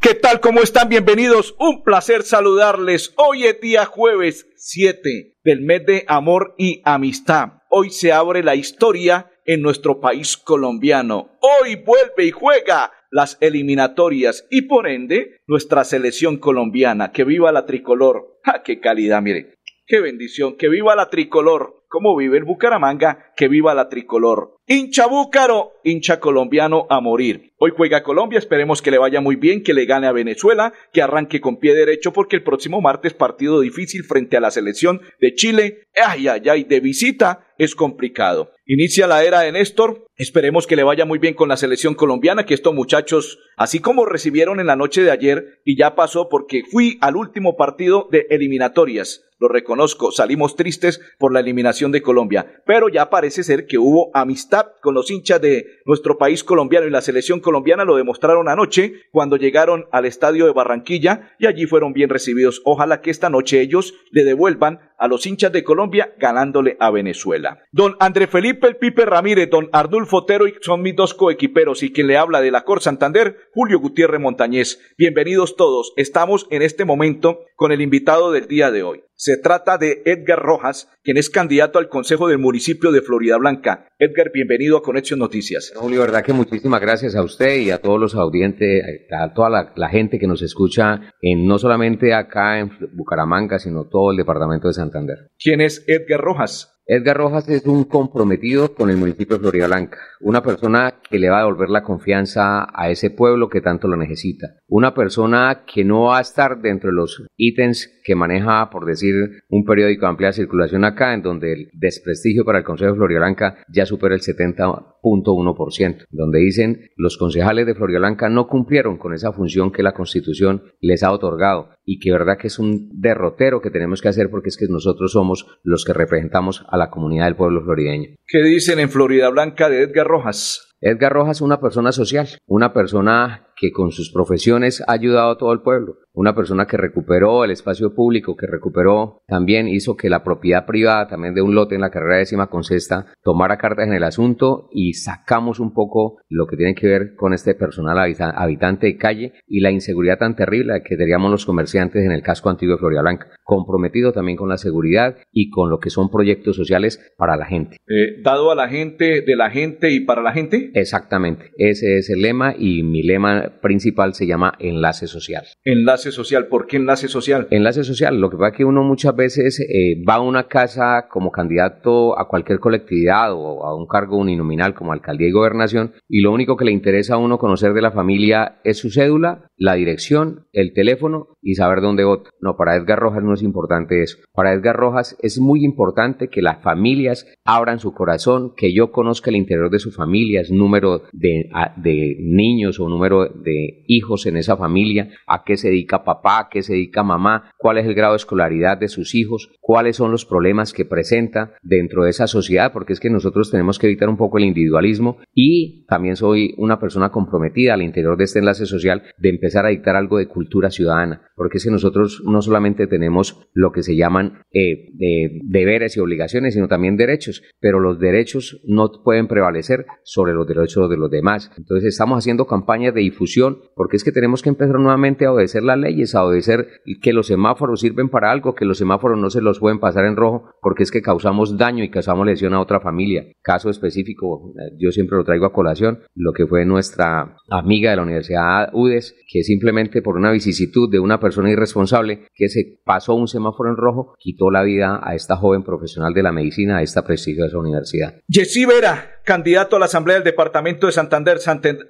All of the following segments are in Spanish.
¿qué tal? ¿Cómo están? Bienvenidos. Un placer saludarles. Hoy es día jueves 7 del mes de amor y amistad. Hoy se abre la historia en nuestro país colombiano. Hoy vuelve y juega las eliminatorias y por ende nuestra selección colombiana. Que viva la tricolor. ¡Ja, qué calidad! Mire, qué bendición. Que viva la tricolor. ¿Cómo vive el Bucaramanga? Que viva la tricolor. Hincha búcaro, hincha colombiano a morir. Hoy juega Colombia, esperemos que le vaya muy bien, que le gane a Venezuela, que arranque con pie derecho porque el próximo martes partido difícil frente a la selección de Chile. Ay, ay, ay, de visita es complicado. Inicia la era de Néstor, esperemos que le vaya muy bien con la selección colombiana, que estos muchachos, así como recibieron en la noche de ayer y ya pasó porque fui al último partido de eliminatorias lo reconozco, salimos tristes por la eliminación de Colombia, pero ya parece ser que hubo amistad con los hinchas de nuestro país colombiano y la selección colombiana lo demostraron anoche cuando llegaron al estadio de Barranquilla y allí fueron bien recibidos. Ojalá que esta noche ellos le devuelvan a los hinchas de Colombia ganándole a Venezuela. Don André Felipe El Pipe Ramírez, don Ardulfo Otero son mis dos coequiperos y quien le habla de la Cor Santander, Julio Gutiérrez Montañez. Bienvenidos todos. Estamos en este momento con el invitado del día de hoy. Se trata de Edgar Rojas, quien es candidato al Consejo del Municipio de Florida Blanca. Edgar, bienvenido a Conexión Noticias. Julio, verdad que muchísimas gracias a usted y a todos los audientes, a toda la, la gente que nos escucha, en, no solamente acá en Bucaramanga, sino todo el departamento de Santander. ¿Quién es Edgar Rojas? Edgar Rojas es un comprometido con el municipio de Florida Blanca, una persona que le va a devolver la confianza a ese pueblo que tanto lo necesita, una persona que no va a estar dentro de los ítems que maneja, por decir, un periódico de amplia circulación acá, en donde el desprestigio para el Consejo de Florida Blanca ya supera el 70.1%, donde dicen los concejales de Florida Blanca no cumplieron con esa función que la Constitución les ha otorgado y que verdad que es un derrotero que tenemos que hacer porque es que nosotros somos los que representamos a la comunidad del pueblo florideño. ¿Qué dicen en Florida Blanca de Edgar Rojas? Edgar Rojas es una persona social, una persona que con sus profesiones ha ayudado a todo el pueblo, una persona que recuperó el espacio público, que recuperó también hizo que la propiedad privada también de un lote en la carrera décima con cesta tomara cartas en el asunto y sacamos un poco lo que tiene que ver con este personal habitante de calle y la inseguridad tan terrible que teníamos los comerciantes en el casco antiguo de Florida Blanca, comprometido también con la seguridad y con lo que son proyectos sociales para la gente. Eh, dado a la gente, de la gente y para la gente. Exactamente, ese es el lema y mi lema principal se llama enlace social. Enlace social, ¿por qué enlace social? Enlace social, lo que pasa es que uno muchas veces eh, va a una casa como candidato a cualquier colectividad o a un cargo uninominal como alcaldía y gobernación y lo único que le interesa a uno conocer de la familia es su cédula, la dirección, el teléfono y saber dónde vota. No, para Edgar Rojas no es importante eso. Para Edgar Rojas es muy importante que las familias abran su corazón, que yo conozca el interior de su familia, número de, de niños o número de hijos en esa familia, a qué se dedica papá, a qué se dedica mamá, cuál es el grado de escolaridad de sus hijos, cuáles son los problemas que presenta dentro de esa sociedad, porque es que nosotros tenemos que evitar un poco el individualismo y también soy una persona comprometida al interior de este enlace social de empezar a dictar algo de cultura ciudadana, porque es que nosotros no solamente tenemos lo que se llaman eh, deberes y obligaciones, sino también derechos, pero los derechos no pueden prevalecer sobre los derechos de los demás. Entonces estamos haciendo campañas de difusión, porque es que tenemos que empezar nuevamente a obedecer las leyes, a obedecer que los semáforos sirven para algo, que los semáforos no se los pueden pasar en rojo, porque es que causamos daño y causamos lesión a otra familia. Caso específico, yo siempre lo traigo a colación, lo que fue nuestra amiga de la Universidad UDES, que simplemente por una vicisitud de una persona irresponsable que se pasó un semáforo en rojo, quitó la vida a esta joven profesional de la medicina, a esta prestigiosa universidad. Jessy Vera, candidato a la Asamblea del Departamento de Santander,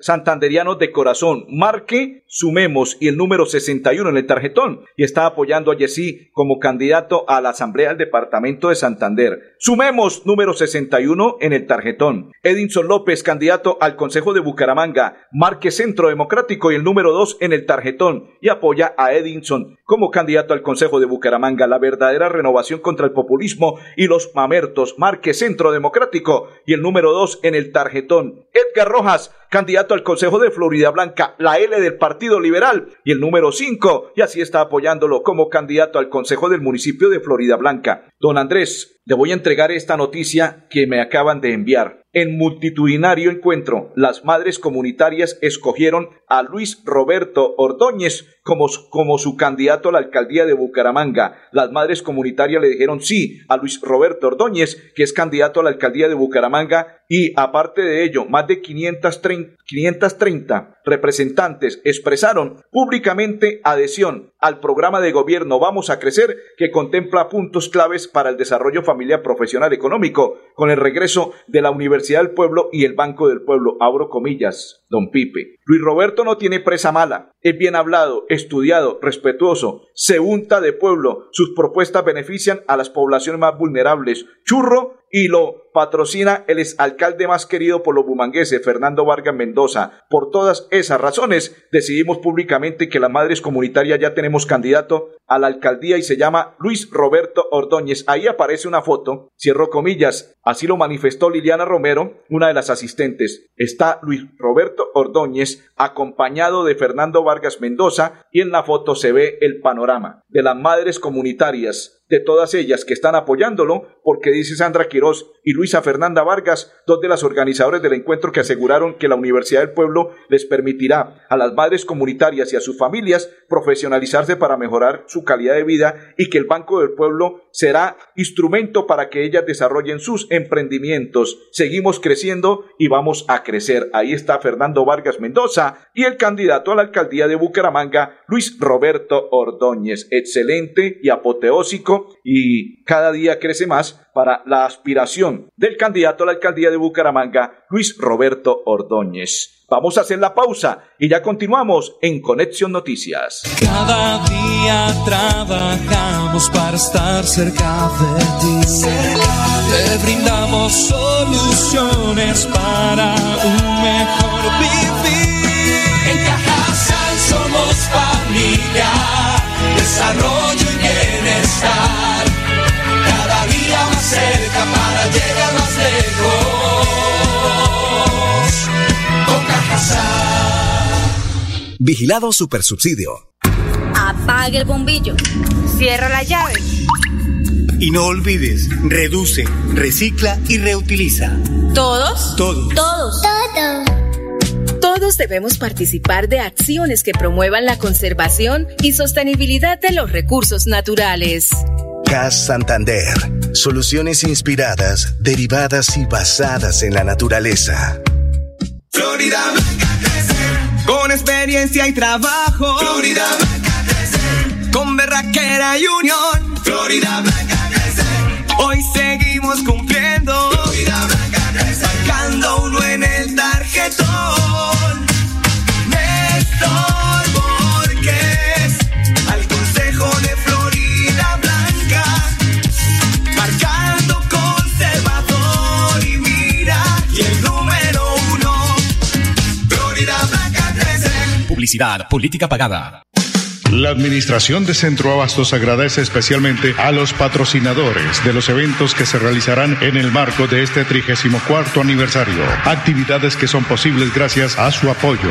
Santanderiano de Corazón. Marque, sumemos y el número 61 en el tarjetón. Y está apoyando a Yesí como candidato a la Asamblea del Departamento de Santander. Sumemos número 61 en el tarjetón. Edinson López, candidato al Consejo de Bucaramanga. Marque Centro Democrático y el número 2 en el tarjetón. Y apoya a Edinson como candidato al Consejo de Bucaramanga. La verdadera renovación contra el populismo y los mamertos. Marque Centro Democrático y el número 2 en el tarjetón. Edgar Rojas, candidato al Consejo de Florida Blanca, la L del Partido Liberal, y el número 5, y así está apoyándolo como candidato al Consejo del municipio de Florida Blanca. Don Andrés, le voy a entregar esta noticia que me acaban de enviar. En multitudinario encuentro, las madres comunitarias escogieron a Luis Roberto Ordóñez como, como, su candidato a la alcaldía de Bucaramanga. Las madres comunitarias le dijeron sí a Luis Roberto Ordóñez, que es candidato a la alcaldía de Bucaramanga, y aparte de ello, más de 530, 530 representantes expresaron públicamente adhesión al programa de gobierno Vamos a Crecer, que contempla puntos claves para el desarrollo familiar profesional económico, con el regreso de la Universidad del Pueblo y el Banco del Pueblo. Abro comillas, don Pipe. Luis Roberto no tiene presa mala, es bien hablado, estudiado, respetuoso, se unta de pueblo, sus propuestas benefician a las poblaciones más vulnerables. Churro y lo patrocina el exalcalde más querido por los bumangueses, Fernando Vargas Mendoza. Por todas esas razones, decidimos públicamente que las madres comunitarias ya tenemos candidato a la alcaldía y se llama Luis Roberto Ordóñez. Ahí aparece una foto, cierro comillas, así lo manifestó Liliana Romero, una de las asistentes. Está Luis Roberto Ordóñez acompañado de Fernando Vargas Mendoza y en la foto se ve el panorama de las madres comunitarias de todas ellas que están apoyándolo, porque dice Sandra Quirós y Luisa Fernanda Vargas, dos de las organizadoras del encuentro que aseguraron que la Universidad del Pueblo les permitirá a las madres comunitarias y a sus familias profesionalizarse para mejorar su calidad de vida y que el Banco del Pueblo será instrumento para que ellas desarrollen sus emprendimientos. Seguimos creciendo y vamos a crecer. Ahí está Fernando Vargas Mendoza y el candidato a la alcaldía de Bucaramanga, Luis Roberto Ordóñez. Excelente y apoteósico y cada día crece más para la aspiración del candidato a la alcaldía de Bucaramanga, Luis Roberto Ordóñez. Vamos a hacer la pausa y ya continuamos en Conexión Noticias. Cada día trabajamos para estar cerca de ti. Te brindamos soluciones para un mejor vivir. En Cajasal somos familia, desarrollo y bienestar. Lejos. Con Vigilado Supersubsidio. Apague el bombillo. Cierra la llave. Y no olvides, reduce, recicla y reutiliza. ¿Todos? Todos. Todos. Todos. Todos debemos participar de acciones que promuevan la conservación y sostenibilidad de los recursos naturales. CAS Santander. Soluciones inspiradas, derivadas y basadas en la naturaleza. Florida Blanca Con experiencia y trabajo. Florida Blanca Con berraquera y unión. Florida Blanca Hoy seguimos cumpliendo. Florida Blanca Sacando uno en el tarjetón. Política pagada. La Administración de Centro Abastos agradece especialmente a los patrocinadores de los eventos que se realizarán en el marco de este 34 aniversario. Actividades que son posibles gracias a su apoyo.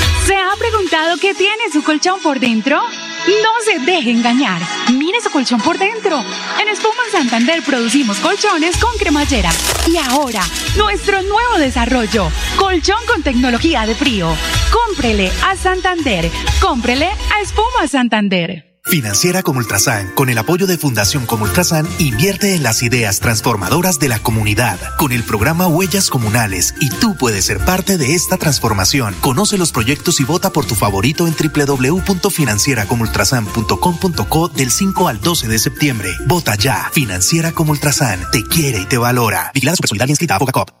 ¿Se ha preguntado qué tiene su colchón por dentro? No se deje engañar. Mire su colchón por dentro. En Espuma Santander producimos colchones con cremallera. Y ahora, nuestro nuevo desarrollo. Colchón con tecnología de frío. Cómprele a Santander. Cómprele a Espuma Santander. Financiera como Ultrasan, con el apoyo de Fundación como Ultrasan, invierte en las ideas transformadoras de la comunidad con el programa Huellas Comunales y tú puedes ser parte de esta transformación. Conoce los proyectos y vota por tu favorito en www.financieracomultrasan.com.co del 5 al 12 de septiembre. Vota ya. Financiera como Ultrasan te quiere y te valora. Vigilada Supersolidaria inscrita a Cop.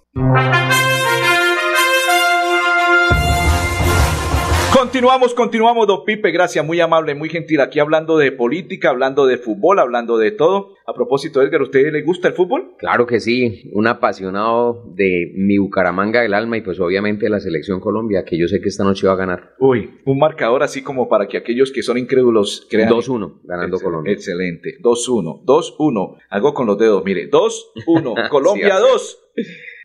Continuamos, continuamos, don Pipe, gracias, muy amable, muy gentil, aquí hablando de política, hablando de fútbol, hablando de todo. A propósito, Edgar, ¿a usted le gusta el fútbol? Claro que sí, un apasionado de mi Bucaramanga del alma y pues obviamente de la selección Colombia, que yo sé que esta noche va a ganar. Uy, un marcador así como para que aquellos que son incrédulos crean. 2-1, ganando Excel- Colombia. Excelente, 2-1, 2-1, hago con los dedos, mire, 2-1, Colombia Sí, 2.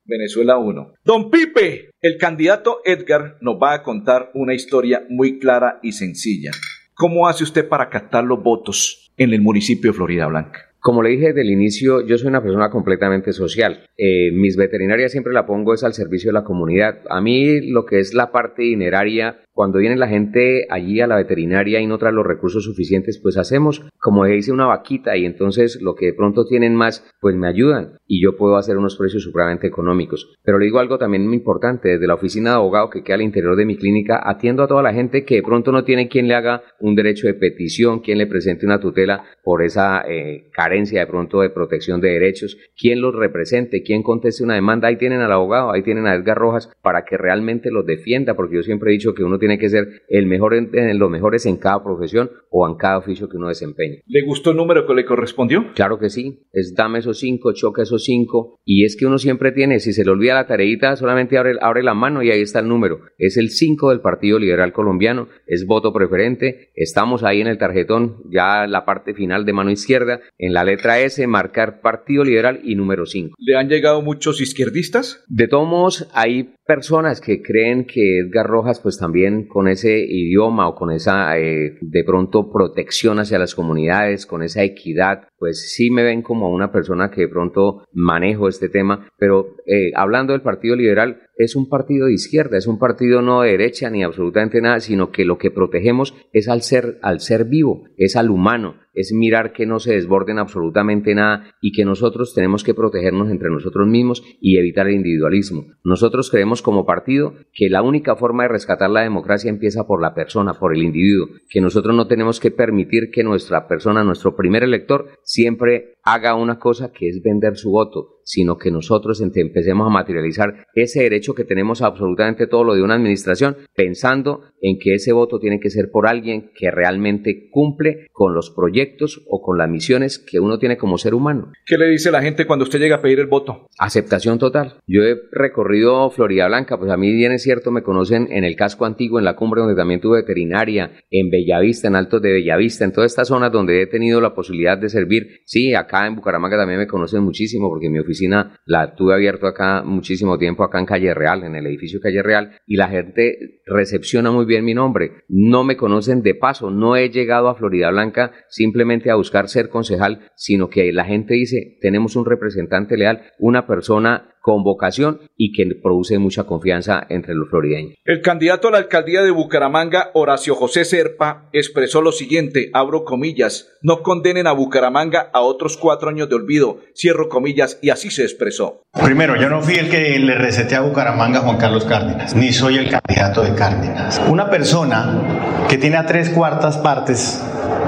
Venezuela 1. Don Pipe, el candidato Edgar nos va a contar una historia muy clara y sencilla. ¿Cómo hace usted para captar los votos en el municipio de Florida Blanca? Como le dije desde el inicio, yo soy una persona completamente social. Eh, mis veterinarias siempre la pongo es al servicio de la comunidad. A mí lo que es la parte dineraria, cuando viene la gente allí a la veterinaria y no trae los recursos suficientes, pues hacemos, como dice, una vaquita y entonces lo que de pronto tienen más, pues me ayudan y yo puedo hacer unos precios supremamente económicos. Pero le digo algo también muy importante, desde la oficina de abogado que queda al interior de mi clínica, atiendo a toda la gente que de pronto no tiene quien le haga un derecho de petición, quien le presente una tutela por esa eh, carencia de pronto de protección de derechos, quien los represente, quien conteste una demanda. Ahí tienen al abogado, ahí tienen a Edgar Rojas para que realmente los defienda, porque yo siempre he dicho que uno tiene que ser el mejor en, en los mejores en cada profesión o en cada oficio que uno desempeñe. ¿Le gustó el número que le correspondió? Claro que sí, es dame esos cinco, choca esos cinco, y es que uno siempre tiene, si se le olvida la tareita, solamente abre, abre la mano y ahí está el número. Es el 5 del Partido Liberal Colombiano, es voto preferente, estamos ahí en el tarjetón, ya la parte final de mano izquierda, en la letra S, marcar Partido Liberal y número 5. ¿Le han llegado muchos izquierdistas? De todos modos, hay personas que creen que Edgar Rojas, pues también con ese idioma o con esa eh, de pronto protección hacia las comunidades, con esa equidad, pues sí me ven como una persona que de pronto manejo este tema, pero eh, hablando del Partido Liberal, es un partido de izquierda, es un partido no de derecha ni absolutamente nada, sino que lo que protegemos es al ser, al ser vivo, es al humano, es mirar que no se desborden absolutamente nada y que nosotros tenemos que protegernos entre nosotros mismos y evitar el individualismo. Nosotros creemos como partido que la única forma de rescatar la democracia empieza por la persona, por el individuo, que nosotros no tenemos que permitir que nuestra persona, nuestro primer elector, siempre haga una cosa que es vender su voto, sino que nosotros empecemos a materializar ese derecho que tenemos absolutamente todo lo de una administración, pensando en que ese voto tiene que ser por alguien que realmente cumple con los proyectos o con las misiones que uno tiene como ser humano. ¿Qué le dice la gente cuando usted llega a pedir el voto? Aceptación total. Yo he recorrido Florida Blanca, pues a mí bien es cierto, me conocen en el casco antiguo, en la cumbre donde también tuve veterinaria, en Bellavista, en Altos de Bellavista, en todas estas zonas donde he tenido la posibilidad de servir. Sí, acá en Bucaramanga también me conocen muchísimo porque mi oficina la tuve abierto acá muchísimo tiempo, acá en Calle Real, en el edificio Calle Real, y la gente recepciona muy bien mi nombre. No me conocen de paso, no he llegado a Florida Blanca simplemente a buscar ser concejal, sino que la gente dice, tenemos un representante leal, una persona con vocación y que produce mucha confianza entre los florideños. El candidato a la alcaldía de Bucaramanga, Horacio José Serpa, expresó lo siguiente, abro comillas, no condenen a Bucaramanga a otros cuatro años de olvido, cierro comillas, y así se expresó. Primero, yo no fui el que le receté a Bucaramanga a Juan Carlos Cárdenas, ni soy el candidato de Cárdenas. Una persona que tiene a tres cuartas partes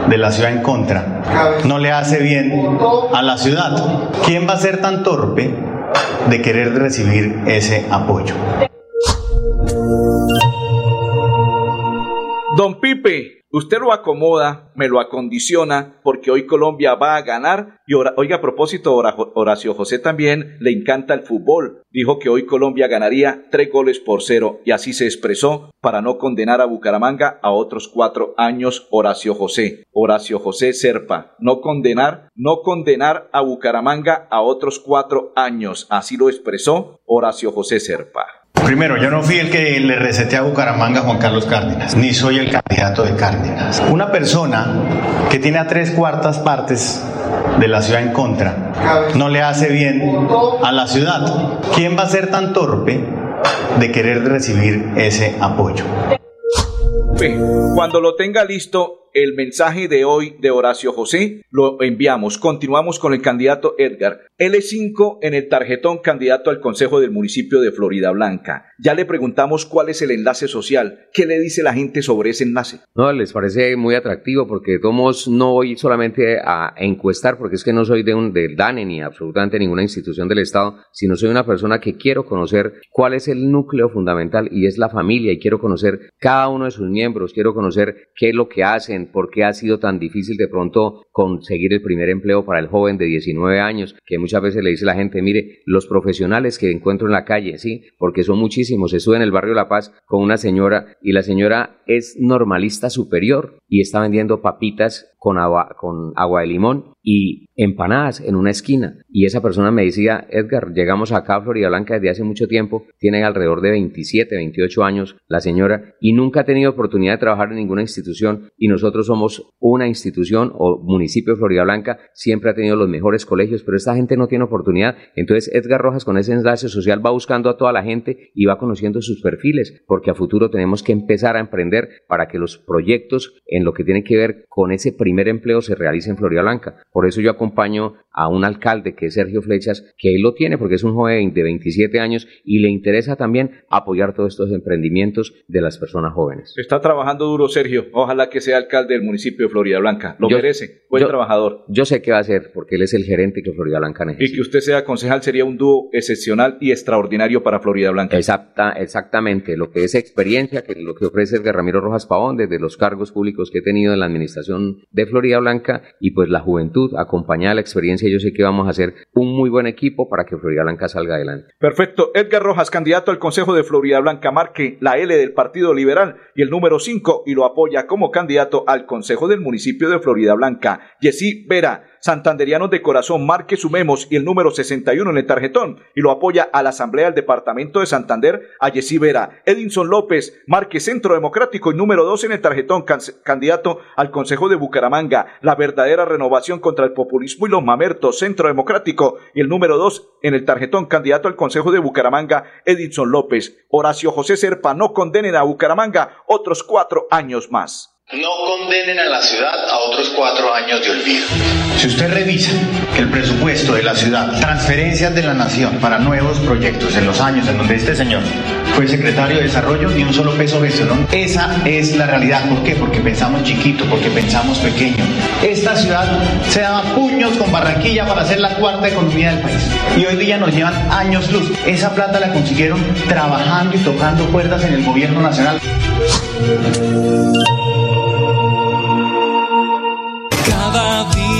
de la ciudad en contra, no le hace bien a la ciudad. ¿Quién va a ser tan torpe de querer recibir ese apoyo? Don Pipe, usted lo acomoda, me lo acondiciona, porque hoy Colombia va a ganar. Y oiga, a propósito, Horacio José también le encanta el fútbol. Dijo que hoy Colombia ganaría tres goles por cero y así se expresó para no condenar a Bucaramanga a otros cuatro años. Horacio José, Horacio José Serpa, no condenar, no condenar a Bucaramanga a otros cuatro años. Así lo expresó Horacio José Serpa. Primero, yo no fui el que le receté a Bucaramanga a Juan Carlos Cárdenas, ni soy el candidato de Cárdenas. Una persona que tiene a tres cuartas partes de la ciudad en contra no le hace bien a la ciudad. ¿Quién va a ser tan torpe de querer recibir ese apoyo? Cuando lo tenga listo, el mensaje de hoy de Horacio José lo enviamos. Continuamos con el candidato Edgar. L5 en el tarjetón candidato al Consejo del municipio de Florida Blanca. Ya le preguntamos cuál es el enlace social. ¿Qué le dice la gente sobre ese enlace? No, les parece muy atractivo porque no voy solamente a encuestar porque es que no soy de un del DANE ni absolutamente ninguna institución del Estado, sino soy una persona que quiero conocer cuál es el núcleo fundamental y es la familia y quiero conocer cada uno de sus miembros, quiero conocer qué es lo que hacen, por qué ha sido tan difícil de pronto conseguir el primer empleo para el joven de 19 años, que muchas veces le dice la gente, mire, los profesionales que encuentro en la calle, sí, porque son muchísimos. Estuve en el barrio La Paz con una señora y la señora es normalista superior y está vendiendo papitas con agua, con agua de limón y empanadas en una esquina. Y esa persona me decía, Edgar, llegamos acá a Florida Blanca desde hace mucho tiempo, tiene alrededor de 27, 28 años la señora y nunca ha tenido oportunidad de trabajar en ninguna institución y nosotros somos una institución o municipio de Florida Blanca, siempre ha tenido los mejores colegios, pero esta gente no tiene oportunidad. Entonces Edgar Rojas con ese enlace social va buscando a toda la gente y va conociendo sus perfiles, porque a futuro tenemos que empezar a emprender para que los proyectos en lo que tiene que ver con ese primer empleo se realice en Florida Blanca. Por eso yo acompaño a un alcalde que es Sergio Flechas, que él lo tiene porque es un joven de 27 años y le interesa también apoyar todos estos emprendimientos de las personas jóvenes. Está trabajando duro Sergio, ojalá que sea alcalde del municipio de Florida Blanca, lo merece, buen trabajador. Yo sé qué va a hacer porque él es el gerente que Florida Blanca necesita. Y que usted sea concejal sería un dúo excepcional y extraordinario para Florida Blanca. Exacta, exactamente, lo que es experiencia, que lo que ofrece el Ramiro Rojas Pavón desde los cargos públicos que he tenido en la administración de Florida Blanca y pues la juventud acompañada la experiencia, yo sé que vamos a hacer un muy buen equipo para que Florida Blanca salga adelante. Perfecto. Edgar Rojas, candidato al Consejo de Florida Blanca, marque la L del Partido Liberal y el número 5 y lo apoya como candidato al Consejo del municipio de Florida Blanca. Yesí Vera, santanderianos de corazón, marque sumemos y el número 61 en el tarjetón y lo apoya a la Asamblea del Departamento de Santander, a Yesí Vera. Edinson López, marque Centro Democrático y número 2 en el tarjetón, candidato al Consejo de Bucaramanga, la verdadera renovación contra el populismo y los mamertos, Centro Democrático y el número 2 en el tarjetón, candidato al Consejo de Bucaramanga, Edinson López. Horacio José Serpa, no condenen a Bucaramanga otros cuatro años más. No condenen a la ciudad a otros cuatro años de olvido. Si usted revisa el presupuesto de la ciudad, transferencias de la nación para nuevos proyectos en los años en donde este señor fue secretario de Desarrollo, ni un solo peso gestionó. Esa es la realidad. ¿Por qué? Porque pensamos chiquito, porque pensamos pequeño. Esta ciudad se daba puños con Barranquilla para ser la cuarta economía del país. Y hoy día nos llevan años luz. Esa plata la consiguieron trabajando y tocando puertas en el gobierno nacional.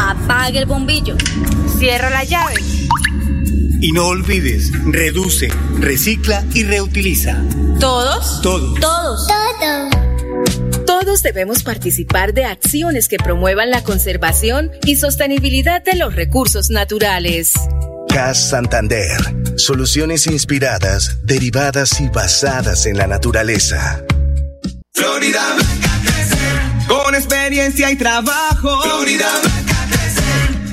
Apague el bombillo. Cierra la llave. Y no olvides, reduce, recicla y reutiliza. ¿Todos? Todos. Todos. Todos. Todos debemos participar de acciones que promuevan la conservación y sostenibilidad de los recursos naturales. CAS Santander. Soluciones inspiradas, derivadas y basadas en la naturaleza. Florida Blanca crece experiencia y trabajo. Florida Blanca.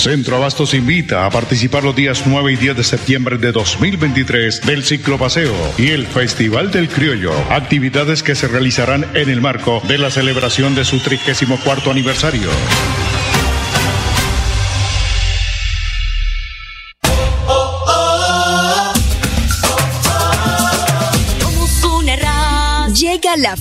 Centro Abastos invita a participar los días 9 y 10 de septiembre de 2023 del Ciclopaseo y el Festival del Criollo, actividades que se realizarán en el marco de la celebración de su 34 aniversario.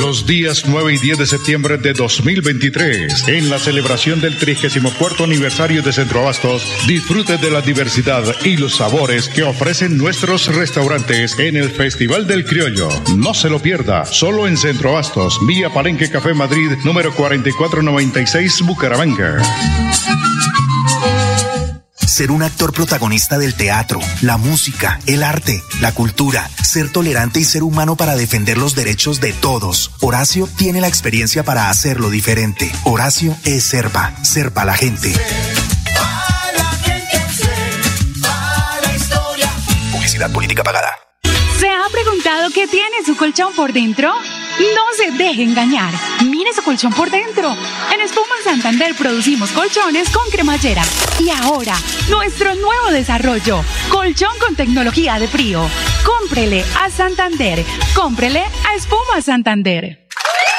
Los días 9 y 10 de septiembre de 2023, en la celebración del 34 aniversario de Centro Abastos, disfrute de la diversidad y los sabores que ofrecen nuestros restaurantes en el Festival del Criollo. No se lo pierda, solo en Centro Abastos, vía Palenque Café Madrid, número 4496, Bucaramanga. Ser un actor protagonista del teatro, la música, el arte, la cultura, ser tolerante y ser humano para defender los derechos de todos. Horacio tiene la experiencia para hacerlo diferente. Horacio es Serpa, Serpa la gente. Publicidad, política pagada. ¿Se ha preguntado qué tiene su colchón por dentro? No se deje engañar. Mire su colchón por dentro. En Espuma Santander producimos colchones con cremallera. Y ahora, nuestro nuevo desarrollo, colchón con tecnología de frío. Cómprele a Santander. Cómprele a Espuma Santander.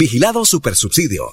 Vigilado Supersubsidio.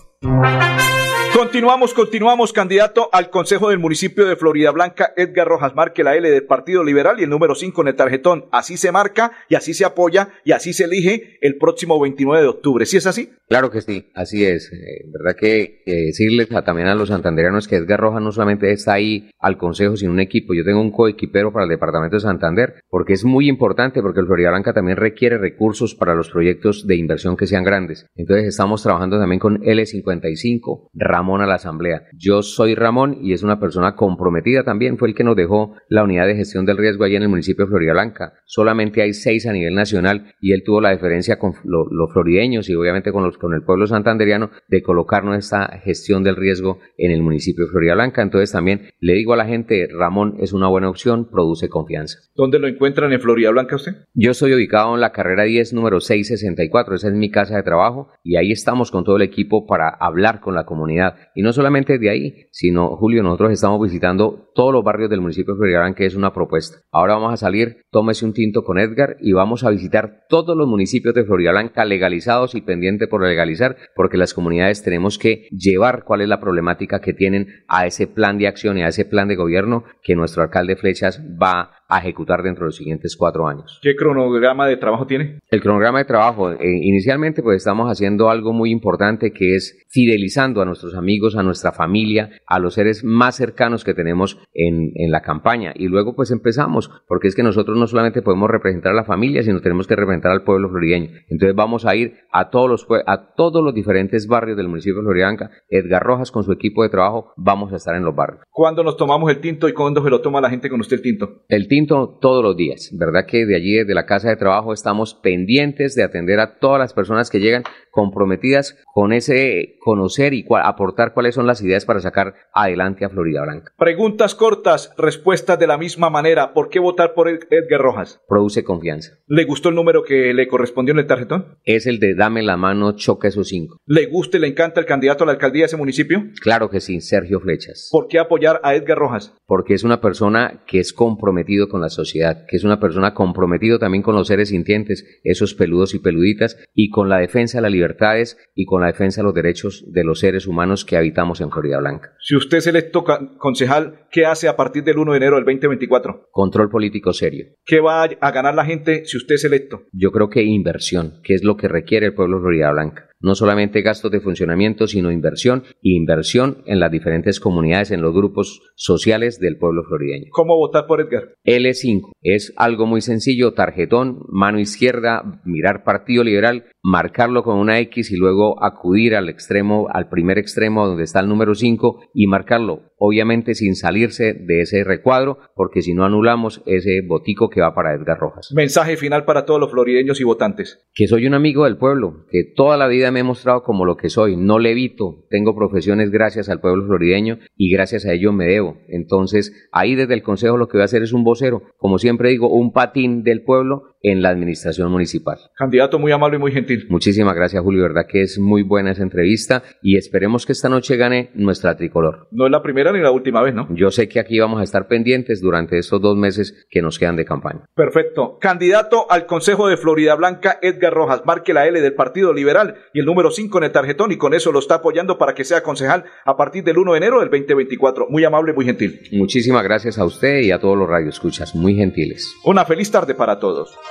Continuamos, continuamos, candidato al Consejo del Municipio de Florida Blanca, Edgar Rojas Marque, la L del Partido Liberal y el número 5 en el tarjetón. Así se marca y así se apoya y así se elige el próximo 29 de octubre. ¿Sí es así? Claro que sí, así es. Eh, verdad que, que decirles a- también a los santanderianos que Edgar Rojas no solamente está ahí al consejo, sino un equipo. Yo tengo un coequipero para el departamento de Santander, porque es muy importante, porque el Florida Blanca también requiere recursos para los proyectos de inversión que sean grandes. Entonces estamos trabajando también con L55, Ramón Ramón a la asamblea. Yo soy Ramón y es una persona comprometida también. Fue el que nos dejó la unidad de gestión del riesgo allá en el municipio de Florida Blanca. Solamente hay seis a nivel nacional y él tuvo la diferencia con los florideños y obviamente con, los, con el pueblo santanderiano de colocarnos esta gestión del riesgo en el municipio de Florida Blanca. Entonces también le digo a la gente, Ramón es una buena opción, produce confianza. ¿Dónde lo encuentran en Florida Blanca usted? Yo estoy ubicado en la carrera 10, número 664. Esa es mi casa de trabajo y ahí estamos con todo el equipo para hablar con la comunidad. Y no solamente de ahí, sino, Julio, nosotros estamos visitando todos los barrios del municipio de Florida Blanca, que es una propuesta. Ahora vamos a salir, tómese un tinto con Edgar y vamos a visitar todos los municipios de Florida Blanca legalizados y pendientes por legalizar, porque las comunidades tenemos que llevar cuál es la problemática que tienen a ese plan de acción y a ese plan de gobierno que nuestro alcalde Flechas va a ejecutar dentro de los siguientes cuatro años. ¿Qué cronograma de trabajo tiene? El cronograma de trabajo, eh, inicialmente pues estamos haciendo algo muy importante que es fidelizando a nuestros amigos, a nuestra familia, a los seres más cercanos que tenemos en, en la campaña. Y luego pues empezamos, porque es que nosotros no solamente podemos representar a la familia, sino tenemos que representar al pueblo florideño. Entonces vamos a ir a todos los, a todos los diferentes barrios del municipio de Floridanca. Edgar Rojas con su equipo de trabajo vamos a estar en los barrios. ¿Cuándo nos tomamos el tinto y cuándo se lo toma la gente con usted el tinto? El tinto todos los días, ¿verdad? Que de allí, de la casa de trabajo, estamos pendientes de atender a todas las personas que llegan comprometidas con ese conocer y aportar cuáles son las ideas para sacar adelante a Florida Blanca. Preguntas cortas, respuestas de la misma manera. ¿Por qué votar por Edgar Rojas? Produce confianza. ¿Le gustó el número que le correspondió en el tarjetón? Es el de dame la mano, choca esos cinco. ¿Le gusta y le encanta el candidato a la alcaldía de ese municipio? Claro que sí, Sergio Flechas. ¿Por qué apoyar a Edgar Rojas? Porque es una persona que es comprometido con la sociedad, que es una persona comprometido también con los seres sintientes, esos peludos y peluditas, y con la defensa de la libertades y con la defensa de los derechos de los seres humanos que habitamos en Florida Blanca. Si usted es electo concejal, ¿qué hace a partir del 1 de enero del 2024? Control político serio. ¿Qué va a ganar la gente si usted es electo? Yo creo que inversión, que es lo que requiere el pueblo de Florida Blanca no solamente gastos de funcionamiento, sino inversión e inversión en las diferentes comunidades, en los grupos sociales del pueblo florideño. ¿Cómo votar por Edgar? L5 es algo muy sencillo, tarjetón, mano izquierda, mirar Partido Liberal, marcarlo con una X y luego acudir al extremo, al primer extremo donde está el número 5 y marcarlo, obviamente sin salirse de ese recuadro, porque si no anulamos ese botico que va para Edgar Rojas. Mensaje final para todos los florideños y votantes. Que soy un amigo del pueblo, que toda la vida me he mostrado como lo que soy, no levito, tengo profesiones gracias al pueblo florideño y gracias a ello me debo. Entonces, ahí desde el Consejo lo que voy a hacer es un vocero, como siempre digo, un patín del pueblo en la administración municipal. Candidato muy amable y muy gentil. Muchísimas gracias, Julio. Verdad que es muy buena esa entrevista y esperemos que esta noche gane nuestra tricolor. No es la primera ni la última vez, ¿no? Yo sé que aquí vamos a estar pendientes durante estos dos meses que nos quedan de campaña. Perfecto. Candidato al Consejo de Florida Blanca, Edgar Rojas. Marque la L del Partido Liberal y el número 5 en el tarjetón y con eso lo está apoyando para que sea concejal a partir del 1 de enero del 2024. Muy amable, muy gentil. Muchísimas gracias a usted y a todos los radioescuchas. Muy gentiles. Una feliz tarde para todos.